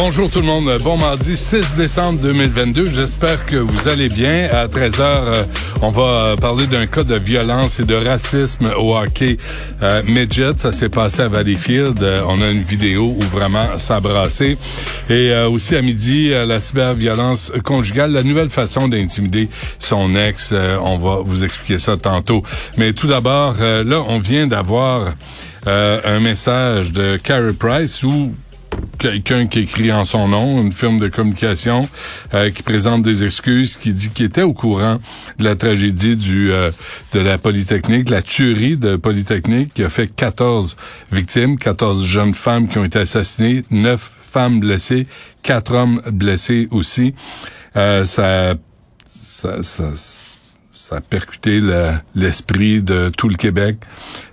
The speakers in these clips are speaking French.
Bonjour tout le monde. Bon mardi 6 décembre 2022. J'espère que vous allez bien. À 13h, euh, on va euh, parler d'un cas de violence et de racisme au hockey euh, midget. Ça s'est passé à Valleyfield. Euh, on a une vidéo où vraiment ça. Et aussi à midi, la cyberviolence conjugale, la nouvelle façon d'intimider son ex. On va vous expliquer ça tantôt. Mais tout d'abord, là, on vient d'avoir un message de Carey Price où quelqu'un qui écrit en son nom, une firme de communication euh, qui présente des excuses, qui dit qu'il était au courant de la tragédie du euh, de la Polytechnique, la tuerie de Polytechnique qui a fait 14 victimes, 14 jeunes femmes qui ont été assassinées, 9 femmes blessées, 4 hommes blessés aussi. Euh, ça, ça, ça, ça a percuté le- l'esprit de tout le Québec.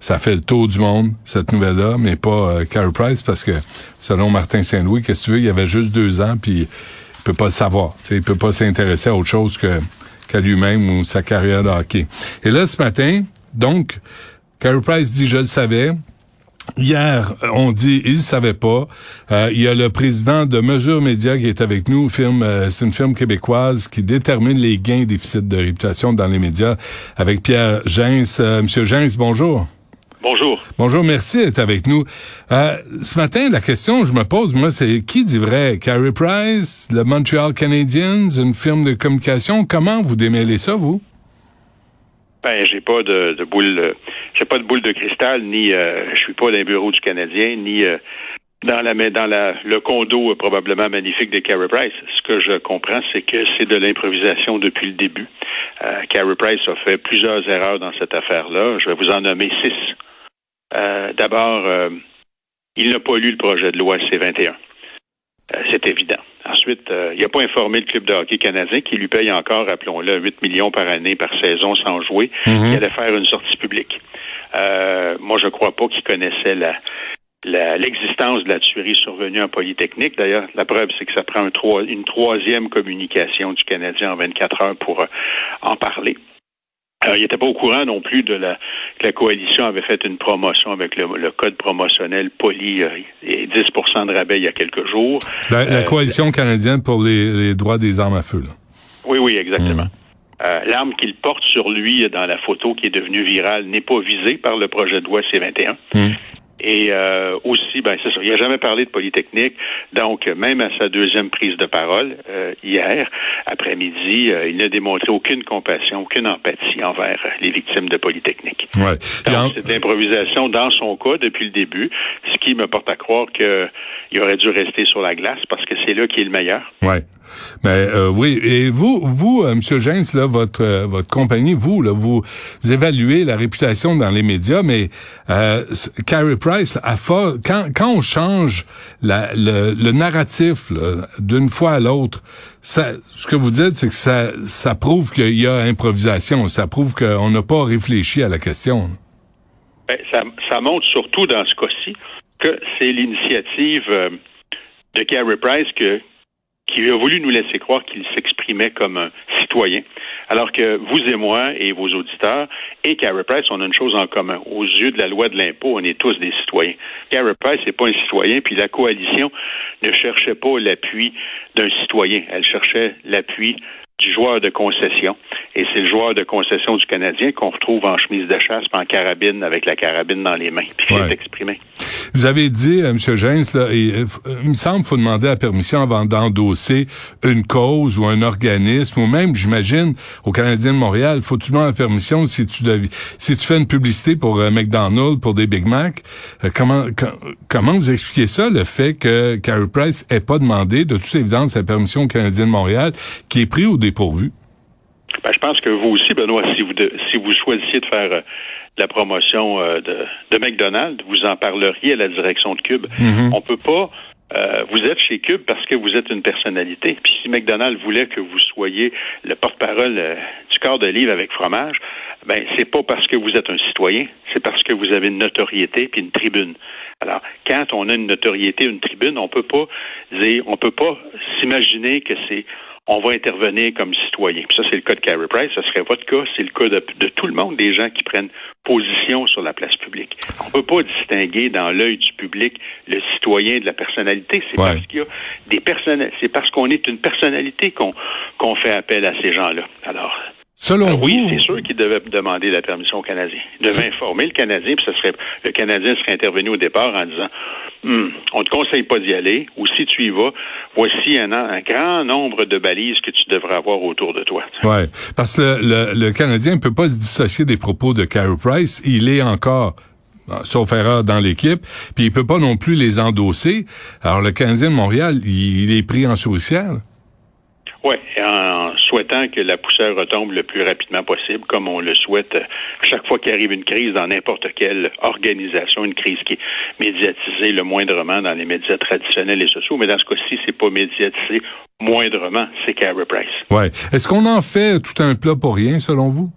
Ça fait le tour du monde, cette nouvelle-là, mais pas euh, Price, parce que selon Martin Saint-Louis, qu'est-ce que tu veux, il avait juste deux ans, puis il peut pas le savoir. Tu sais, il peut pas s'intéresser à autre chose que qu'à lui-même ou sa carrière de hockey. Et là, ce matin, donc, Carey Price dit, je le savais, Hier, on dit il savait pas. Euh, il y a le président de Mesure Média qui est avec nous. Firme, euh, c'est une firme québécoise qui détermine les gains déficit de réputation dans les médias. Avec Pierre Gens. Euh, Monsieur Gens, bonjour. Bonjour. Bonjour, merci d'être avec nous. Euh, ce matin, la question que je me pose, moi, c'est qui dit vrai? Carey Price, le Montreal Canadiens, une firme de communication? Comment vous démêlez ça, vous? Ben, j'ai pas de, de boule, j'ai pas de boule de cristal, ni euh, je suis pas dans les bureaux du Canadien, ni euh, dans la dans la le condo euh, probablement magnifique de Carey Price. Ce que je comprends, c'est que c'est de l'improvisation depuis le début. Euh, Carey Price a fait plusieurs erreurs dans cette affaire-là. Je vais vous en nommer six. Euh, D'abord, il n'a pas lu le projet de loi C21. Euh, c'est évident. Ensuite, euh, il n'a pas informé le club de hockey canadien qui lui paye encore, rappelons-le, 8 millions par année par saison sans jouer. Il allait faire une sortie publique. Euh, moi, je ne crois pas qu'il connaissait la l'existence de la tuerie survenue en Polytechnique. D'ailleurs, la preuve, c'est que ça prend un une troisième communication du Canadien en 24 heures pour euh, en parler. Il n'était pas au courant non plus de la que la coalition avait fait une promotion avec le, le code promotionnel poli euh, et 10 de rabais il y a quelques jours. La, la Euh, coalition canadienne pour les, les droits des armes à feu. Là. Oui, oui, exactement. Euh, L'arme qu'il porte sur lui dans la photo qui est devenue virale n'est pas visée par le projet de loi C21. Mm. Et euh, aussi, ben c'est ça, il n'a jamais parlé de Polytechnique. Donc, même à sa deuxième prise de parole euh, hier après-midi, euh, il n'a démontré aucune compassion, aucune empathie envers les victimes de Polytechnique. Ouais. Donc, c'est de l'improvisation dans son cas depuis le début, ce qui me porte à croire qu'il aurait dû rester sur la glace parce que c'est là qu'il est le meilleur. Ouais. Mais euh, oui, et vous, vous, euh, Monsieur James, là, votre euh, votre compagnie, vous, là, vous évaluez la réputation dans les médias, mais euh, c- Carey Price, à for- quand quand on change le, narratif d'une fois à l'autre, ce que vous dites, c'est que ça prouve qu'il y a improvisation, ça prouve qu'on n'a pas réfléchi à la question. Ben, ça, montre surtout dans ce cas-ci que c'est l'initiative euh, de Carey Price qui a voulu nous laisser croire qu'il s'exprimait comme un citoyen, alors que vous et moi et vos auditeurs et Carey Price, on a une chose en commun. Aux yeux de la loi de l'impôt, on est tous des citoyens. Carey Price n'est pas un citoyen, puis la coalition ne cherchait pas l'appui d'un citoyen, elle cherchait l'appui du joueur de concession. Et c'est le joueur de concession du Canadien qu'on retrouve en chemise de chasse, en carabine, avec la carabine dans les mains, puis qui Ouais. s'est exprimé. Vous avez dit, euh, M. James, là, et, euh, euh, il me semble qu'il faut demander la permission avant d'endosser une cause ou un organisme, ou même, j'imagine, au Canadien de Montréal, faut tu demander la permission si tu devi- si tu fais une publicité pour euh, McDonald's, pour des Big Mac. euh, comment com- comment vous expliquez ça, le fait que Carey Price ait pas demandé, de toute évidence, la permission au Canadien de Montréal, qui est pris au dépourvu? Ben, je pense que vous aussi, Benoît, si vous, de- si vous choisissiez de faire euh, la promotion euh, de, de McDonald's, vous en parleriez à la direction de Cube. On peut pas Euh, vous êtes chez Cube parce que vous êtes une personnalité. Puis si McDonald's voulait que vous soyez le porte-parole du corps de livre avec fromage, ben c'est pas parce que vous êtes un citoyen, c'est parce que vous avez une notoriété puis une tribune. Alors, quand on a une notoriété, une tribune, on peut pas dire, on peut pas s'imaginer que c'est on va intervenir comme citoyen. Puis ça, c'est le cas de Carey Price. Ce serait votre cas. C'est le cas de, tout le monde, des gens qui prennent position sur la place publique. On ne peut pas distinguer dans l'œil du public le citoyen de la personnalité. C'est parce qu'il y a des personnes, c'est parce qu'on est une personnalité qu'on qu'on fait appel à ces gens-là. Alors, Selon euh, oui, c'est sûr qu'il devait demander la permission au Canadien. Il devait informer le Canadien, puis ce serait le Canadien serait intervenu au départ en disant hum, on ne te conseille pas d'y aller, ou si tu y vas, voici un, un, grand nombre de balises que tu devrais avoir autour de toi. Ouais, parce que le, le, Canadien ne peut pas se dissocier des propos de Carey Price. Il est encore sauf erreur dans l'équipe, puis il peut pas non plus les endosser. Alors le Canadien de Montréal, il, il est pris en souricière. Oui, en souhaitant que la poussière retombe le plus rapidement possible, comme on le souhaite chaque fois qu'il arrive une crise dans n'importe quelle organisation, une crise qui est médiatisée le moindrement dans les médias traditionnels et sociaux, mais dans ce cas-ci, c'est pas médiatisé moindrement, c'est Carey Price. Ouais. Est-ce qu'on en fait tout un plat pour rien, selon vous?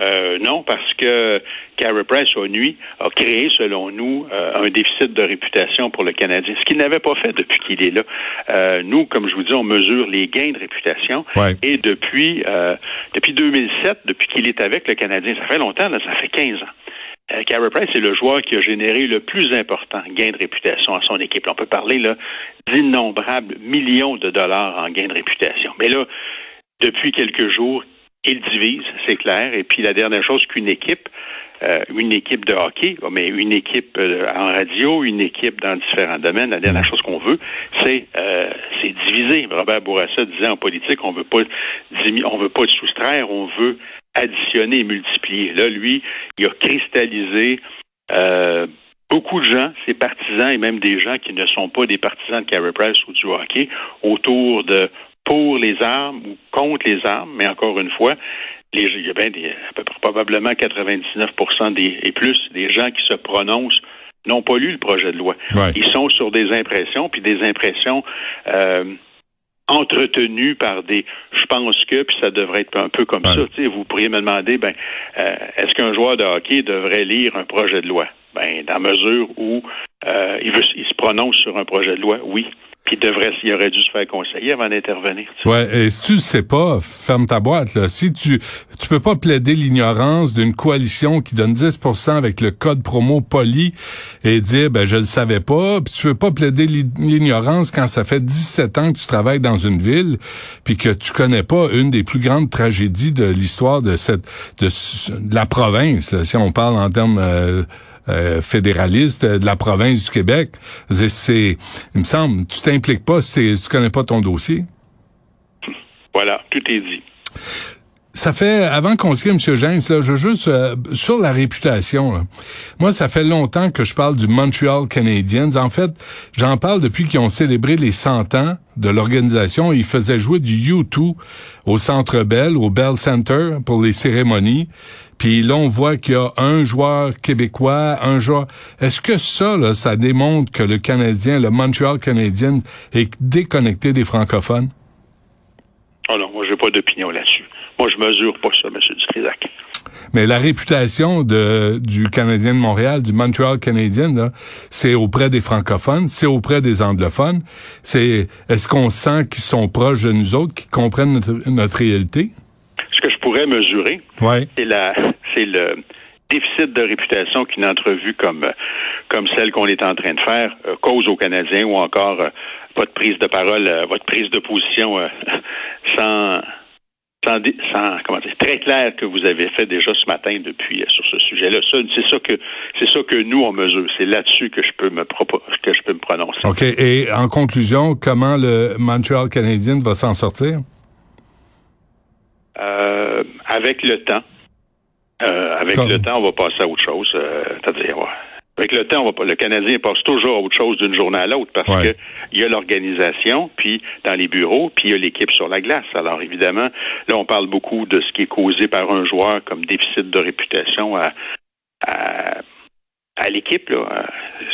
Euh, non, parce que Carey Price a nuit, a créé, selon nous, euh, un déficit de réputation pour le Canadien, ce qu'il n'avait pas fait depuis qu'il est là. Euh, nous, comme je vous dis, on mesure les gains de réputation. Et depuis depuis 2007, depuis qu'il est avec le Canadien, ça fait longtemps, là, ça fait 15 ans. Carey Price est le joueur qui a généré le plus important gain de réputation à son équipe. On peut parler d'innombrables millions de dollars en gain de réputation. Mais là, depuis quelques jours, il divise, c'est clair. Et puis la dernière chose qu'une équipe, euh, une équipe de hockey, mais une équipe euh, en radio, une équipe dans différents domaines, la dernière chose qu'on veut, c'est euh, c'est diviser. Robert Bourassa disait en politique, on veut pas on veut pas soustraire, on veut additionner et multiplier. Là, lui, il a cristallisé beaucoup de gens, ses partisans et même des gens qui ne sont pas des partisans de Carey Price ou du hockey, autour de pour les armes ou contre les armes, mais encore une fois, les, il y a bien des, à peu près, probablement 99 des, et plus des gens qui se prononcent n'ont pas lu le projet de loi. Ils sont sur des impressions, puis des impressions euh, entretenues par des je pense que, puis ça devrait être un peu comme ça. Vous pourriez me demander, ben, euh, est-ce qu'un joueur de hockey devrait lire un projet de loi? Ben, dans mesure où euh, il, veut, il se prononce sur un projet de loi, oui. Puis devrait, il aurait dû se faire conseiller avant d'intervenir. Ouais, et si tu le sais pas, ferme ta boîte là. Si tu tu peux pas plaider l'ignorance d'une coalition qui donne 10% avec le code promo poli et dire ben je le savais pas, puis tu peux pas plaider l'ignorance quand ça fait 17 ans que tu travailles dans une ville puis que tu connais pas une des plus grandes tragédies de l'histoire de cette de, la province, si on parle en termes euh, euh, fédéraliste de la province du Québec. C'est, il me semble, tu t'impliques pas tu connais pas ton dossier? Voilà, tout est dit. Ça fait, avant qu'on se M. James, là, je juste, euh, sur la réputation, moi, ça fait longtemps que je parle du Montreal Canadiens. En fait, j'en parle depuis qu'ils ont célébré les 100 ans de l'organisation. Ils faisaient jouer du U2 au Centre Bell, au Bell Center pour les cérémonies. Puis là, on voit qu'il y a un joueur québécois, un joueur. Est-ce que ça, là, ça démontre que le Canadien, le Montreal Canadien, est déconnecté des francophones? Oh non, moi, j'ai pas d'opinion là-dessus. Je mesure pas ça, M. Dutrisac. Mais la réputation de, du Canadien de Montréal, du Montreal Canadien, c'est auprès des francophones, c'est auprès des anglophones. C'est est-ce qu'on sent qu'ils sont proches de nous autres, qu'ils comprennent notre, notre réalité? ce que je pourrais mesurer, c'est la c'est le déficit de réputation qu'une entrevue comme comme celle qu'on est en train de faire euh, cause aux Canadiens ou encore euh, votre prise de parole, euh, votre prise de position sans sans, sans, comment dire, très clair que vous avez fait déjà ce matin depuis sur ce sujet-là. c'est ça que c'est ça que nous on mesure. C'est là-dessus que je peux me que je peux me prononcer. Ok. Et en conclusion, comment le Montreal Canadien va s'en sortir? Euh, avec le temps, euh, avec le temps, on va passer à autre chose. Euh, c'est-à-dire, avec le temps, on va, le Canadien passe toujours à autre chose d'une journée à l'autre parce que il y a l'organisation, puis dans les bureaux, puis il y a l'équipe sur la glace. Alors évidemment, là, on parle beaucoup de ce qui est causé par un joueur comme déficit de réputation à, à, à l'équipe. Là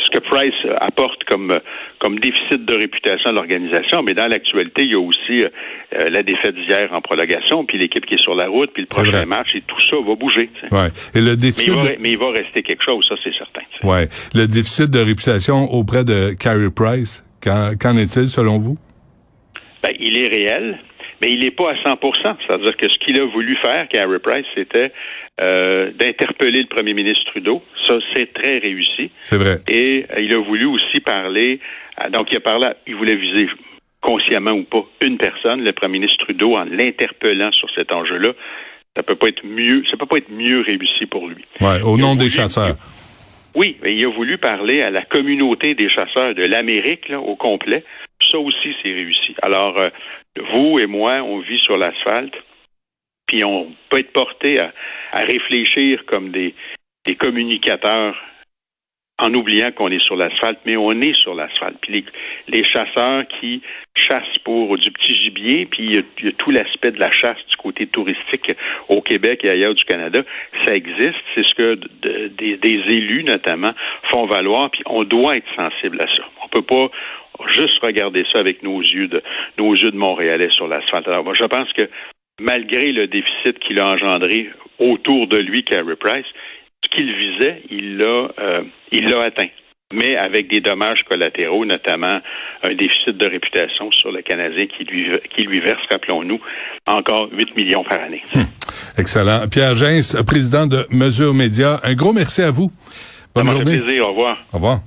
ce que Price apporte comme comme déficit de réputation à l'organisation, mais dans l'actualité, il y a aussi euh, la défaite d'hier en prolongation, puis l'équipe qui est sur la route, puis le prochain match, et tout ça va bouger. Ouais. Et le déficit mais, il va, rester quelque chose, ça c'est certain. Ouais. Le déficit de réputation auprès de Carey Price, qu'en est-il selon vous? Ben, il est réel mais il n'est pas à 100% C'est-à-dire que ce qu'il a voulu faire, Carey Price, c'était euh, d'interpeller le premier ministre Trudeau. Ça, c'est très réussi. C'est vrai. Et euh, il a voulu aussi parler, donc il a parlé, il voulait viser consciemment ou pas une personne, le premier ministre Trudeau, en l'interpellant sur cet enjeu-là. Ça peut pas être mieux, ça peut pas être mieux réussi pour lui. Ouais, au nom des chasseurs. Oui, mais il a voulu parler à la communauté des chasseurs de l'Amérique au complet. Ça aussi, c'est réussi. Alors, euh, vous et moi, on vit sur l'asphalte, puis on peut être porté à, réfléchir comme des, communicateurs en oubliant qu'on est sur l'asphalte, mais on est sur l'asphalte. Puis les, chasseurs qui chassent pour du petit gibier, puis il y a, tout l'aspect de la chasse du côté touristique au Québec et ailleurs du Canada, ça existe. C'est ce que des, des, élus notamment font valoir, puis on doit être sensible à ça. On peut pas, juste regarder ça avec nos yeux de nos yeux de Montréalais sur l'asphalte. Alors moi, je pense que malgré le déficit qu'il a engendré autour de lui, Carey Price, ce qu'il visait, il l'a euh, il l'a atteint mais avec des dommages collatéraux, notamment un déficit de réputation sur le Canadien qui lui, qui lui verse, rappelons-nous, encore 8 millions par année. Hum. Excellent. Pierre Gens, président de Mesure Média, un gros merci à vous. Bonne journée. plaisir. Au revoir. Au revoir.